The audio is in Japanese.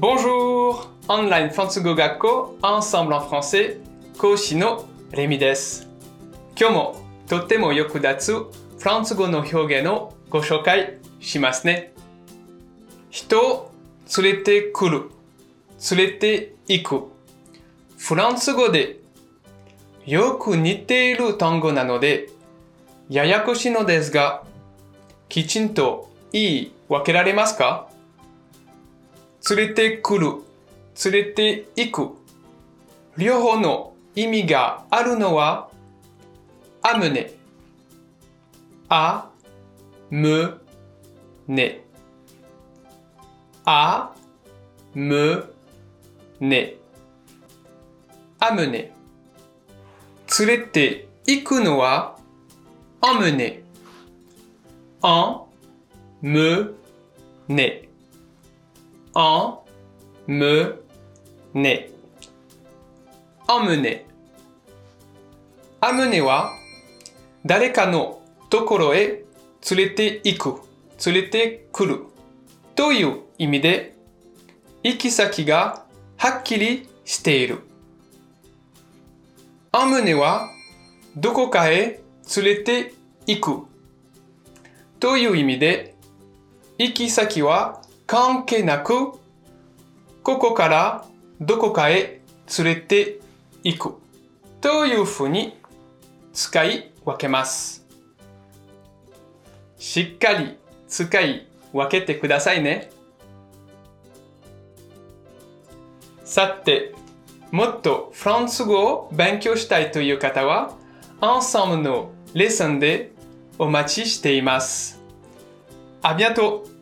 Bonjour! オンラインフランス語学校 Ensemble en français 講師のレミです。今日もとっても役立つフランス語の表現をご紹介しますね。人を連れてくる、連れて行く。フランス語でよく似ている単語なのでややこしいのですが、きちんと言い分けられますか連れてくる、連れて行く。両方の意味があるのは、アムネ。あ、む、ね。あ、む、ね。アムネ。連れて行くのは、アムネ。あ、む、ね。En, me, ne. emmener. amener は誰かのところへ連れて行く、連れてくるという意味で行き先がはっきりしている。emmener はどこかへ連れて行くという意味で行き先は関係なく、ここからどこかへ連れて行くというふうに使い分けます。しっかり使い分けてくださいね。さて、もっとフランス語を勉強したいという方は、Ensemble のレッスンでお待ちしています。ありがとう